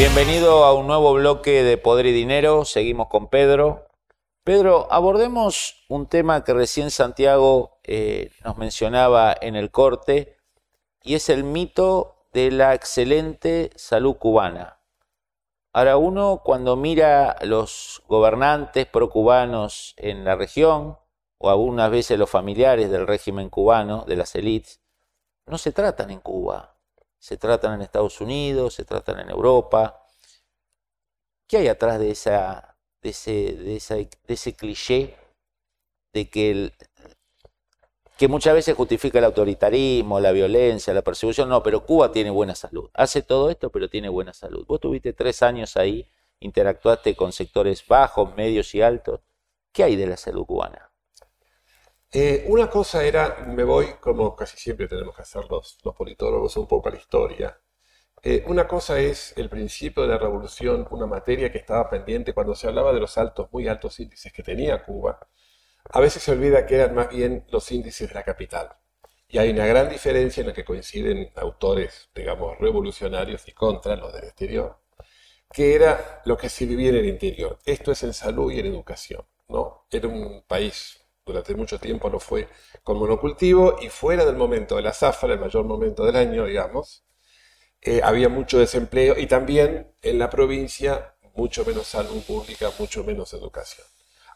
Bienvenido a un nuevo bloque de Poder y Dinero. Seguimos con Pedro. Pedro, abordemos un tema que recién Santiago eh, nos mencionaba en el corte, y es el mito de la excelente salud cubana. Ahora uno cuando mira los gobernantes pro-cubanos en la región, o algunas veces los familiares del régimen cubano, de las élites, no se tratan en Cuba, se tratan en Estados Unidos, se tratan en Europa. ¿Qué hay atrás de, esa, de, ese, de, ese cliché de que, que muchas veces justifica el autoritarismo, la violencia, la persecución? No, pero Cuba tiene buena salud. Hace todo esto, pero tiene buena salud. Vos tuviste tres años ahí, interactuaste con sectores bajos, medios y altos. ¿Qué hay de la salud cubana? Eh, una cosa era, me voy, como casi siempre tenemos que hacer los, politólogos, un poco a la historia. Eh, una cosa es el principio de la revolución, una materia que estaba pendiente cuando se hablaba de los altos, muy altos índices que tenía Cuba. A veces se olvida que eran más bien los índices de la capital. Y hay una gran diferencia en la que coinciden autores, digamos, revolucionarios y contra los del exterior, que era lo que se vivía en el interior. Esto es en salud y en educación. ¿no? Era un país durante mucho tiempo lo fue con monocultivo y fuera del momento de la zafra, el mayor momento del año, digamos, eh, había mucho desempleo y también en la provincia mucho menos salud pública, mucho menos educación.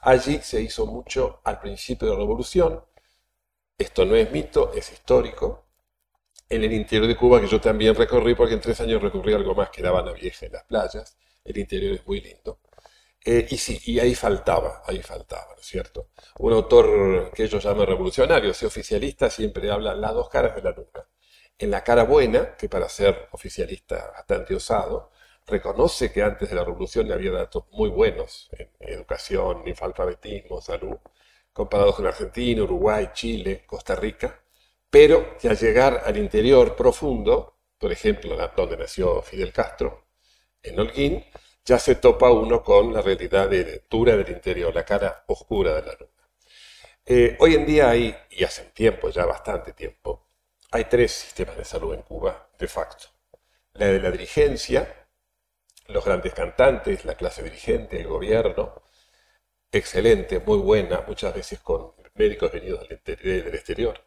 Allí se hizo mucho al principio de la revolución, esto no es mito, es histórico, en el interior de Cuba que yo también recorrí, porque en tres años recorrí algo más que La Habana Vieja en las playas, el interior es muy lindo. Eh, y sí, y ahí faltaba, ahí faltaba, ¿no es cierto? Un autor que ellos llaman revolucionario, ese oficialista, siempre habla las dos caras de la luna. En la cara buena, que para ser oficialista bastante osado, reconoce que antes de la revolución había datos muy buenos en educación, alfabetismo, salud, comparados con Argentina, Uruguay, Chile, Costa Rica, pero que al llegar al interior profundo, por ejemplo, donde nació Fidel Castro, en Holguín, ya se topa uno con la realidad de dura del interior, la cara oscura de la luna. Eh, hoy en día hay, y hace tiempo, ya bastante tiempo, hay tres sistemas de salud en Cuba, de facto. La de la dirigencia, los grandes cantantes, la clase dirigente, el gobierno, excelente, muy buena, muchas veces con médicos venidos del exterior.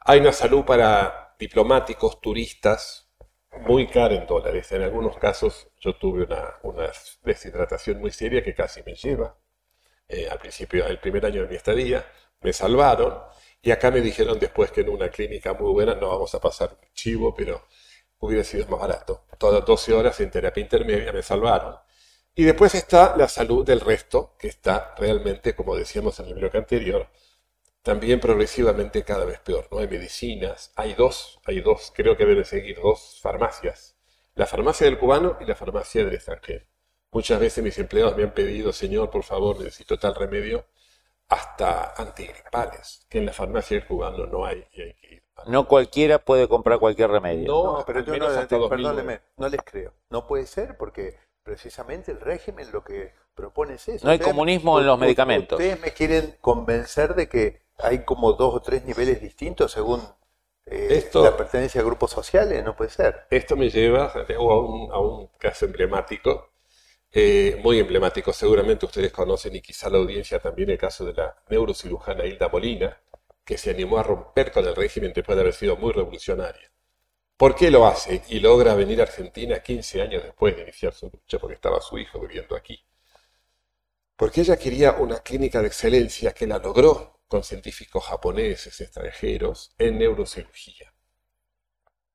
Hay una salud para diplomáticos, turistas, muy cara en dólares. En algunos casos yo tuve una, deshidratación muy seria que casi me lleva. Eh, al principio, el primer año de mi estadía, me salvaron y acá me dijeron después que en una clínica muy buena no vamos a pasar chivo, pero hubiera sido más barato. Todas 12 horas en terapia intermedia me salvaron. Y después está la salud del resto, que está realmente, como decíamos en el bloque anterior, también progresivamente cada vez peor. No hay medicinas, hay dos, hay dos, creo que deben seguir dos farmacias. La farmacia del cubano y la farmacia del extranjero. Muchas veces mis empleados me han pedido, señor, por favor, necesito tal remedio, hasta antigripales, que en la farmacia del cubano no hay y hay que ir. No cualquiera puede comprar cualquier remedio. No, pero yo no, perdóneme, no les creo. No puede ser porque precisamente el régimen lo que propone es eso. No hay comunismo en los medicamentos. Ustedes me quieren convencer de que hay como dos o tres niveles distintos según eh, la pertenencia a grupos sociales, no puede ser. Esto me lleva a un, a un caso emblemático, eh, muy emblemático, seguramente ustedes conocen y quizá la audiencia también el caso de la neurocirujana Hilda Molina, que se animó a romper con el régimen después de haber sido muy revolucionaria. ¿Por qué lo hace? Y logra venir a Argentina 15 años después de iniciar su lucha, porque estaba su hijo viviendo aquí. Porque ella quería una clínica de excelencia que la logró con científicos japoneses, extranjeros, en neurocirugía.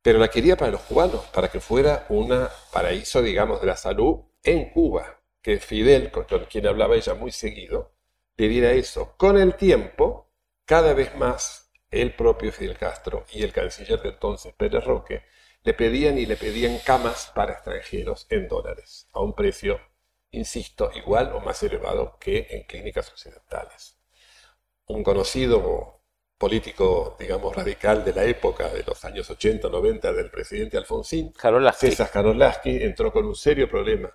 Pero la quería para los cubanos, para que fuera un paraíso, digamos, de la salud en Cuba, que Fidel, con quien hablaba ella muy seguido, le eso. Con el tiempo, cada vez más, el propio Fidel Castro y el canciller de entonces, Pérez Roque, le pedían y le pedían camas para extranjeros en dólares, a un precio insisto, igual o más elevado que en clínicas occidentales. Un conocido político, digamos, radical de la época de los años 80, 90 del presidente Alfonsín, César Karolaski, entró con un serio problema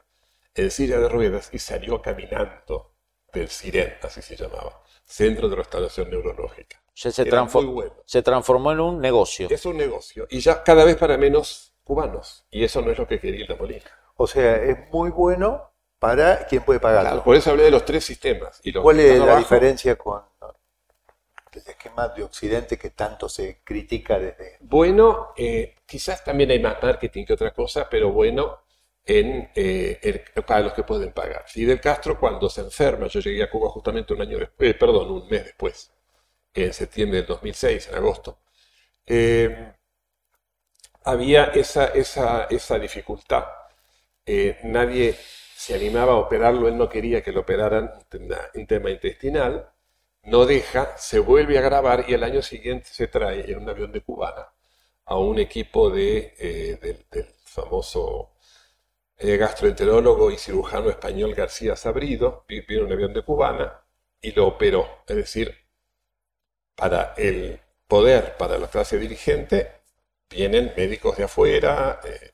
en silla de ruedas y salió caminando del CIREN, así se llamaba, Centro de Restauración Neurológica. se, transformó, se transformó en un negocio. Es un negocio, y ya cada vez para menos cubanos, y eso no es lo que quería la Molina. O sea, es muy bueno para quien puede pagarlo. por eso hablé de los tres sistemas. Y ¿Cuál es la diferencia con el esquema de Occidente que tanto se critica desde... Bueno, eh, quizás también hay más marketing que otra cosa, pero bueno, en, eh, para los que pueden pagar. Fidel Castro cuando se enferma, yo llegué a Cuba justamente un año después, eh, perdón, un mes después, en septiembre del 2006, en agosto, había esa, esa, esa dificultad. nadie se animaba a operarlo, él no quería que lo operaran en tema intestinal, no deja, se vuelve a grabar y el año siguiente se trae en un avión de cubana a un equipo de, eh, del, famoso eh, gastroenterólogo y cirujano español García Sabrido, viene un avión de cubana y lo operó. Es decir, para el poder, para la clase dirigente, vienen médicos de afuera. Eh,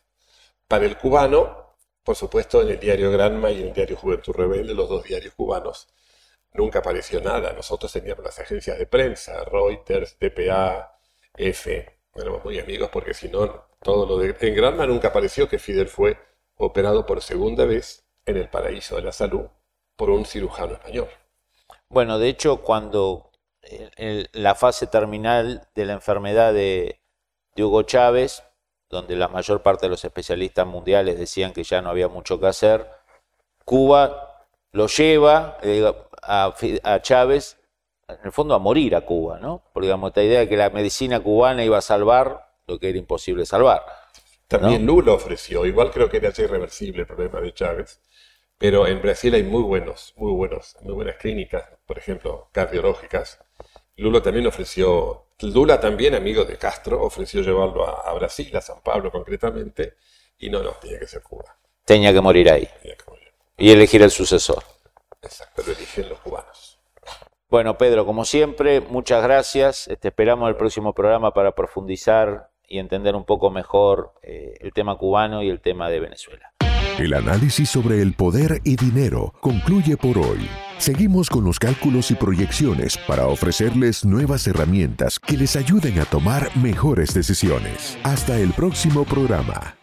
para el cubano, por supuesto, en el diario Granma y en el diario Juventud Rebelde, los dos diarios cubanos, nunca apareció nada. Nosotros teníamos las agencias de prensa, Reuters, DPA, F. Éramos muy amigos porque si no, todo lo de... En Granma nunca apareció que Fidel fue operado por segunda vez en el paraíso de la salud por un cirujano español. Bueno, de hecho, cuando en la fase terminal de la enfermedad de Hugo Chávez, donde la mayor parte de los especialistas mundiales decían que ya no había mucho que hacer, Cuba lo lleva, eh, a, Chávez, en el fondo, a morir a Cuba, ¿no? Porque digamos, esta idea de que la medicina cubana iba a salvar lo que era imposible salvar. También Lula ofreció, igual creo que era irreversible el problema de Chávez, pero en Brasil hay muy buenos, muy buenos, muy buenas clínicas, por ejemplo, cardiológicas. Lula también ofreció, Lula también, amigo de Castro, ofreció llevarlo a, Brasil, a San Pablo concretamente, y no, no, tenía que ser Cuba. Tenía que morir ahí. Y elegir el sucesor. Exacto, lo eligen los cubanos. Bueno, Pedro, como siempre, muchas gracias. Este, esperamos el próximo programa para profundizar y entender un poco mejor eh, el tema cubano y el tema de Venezuela. El análisis sobre el poder y dinero concluye por hoy. Seguimos con los cálculos y proyecciones para ofrecerles nuevas herramientas que les ayuden a tomar mejores decisiones. Hasta el próximo programa.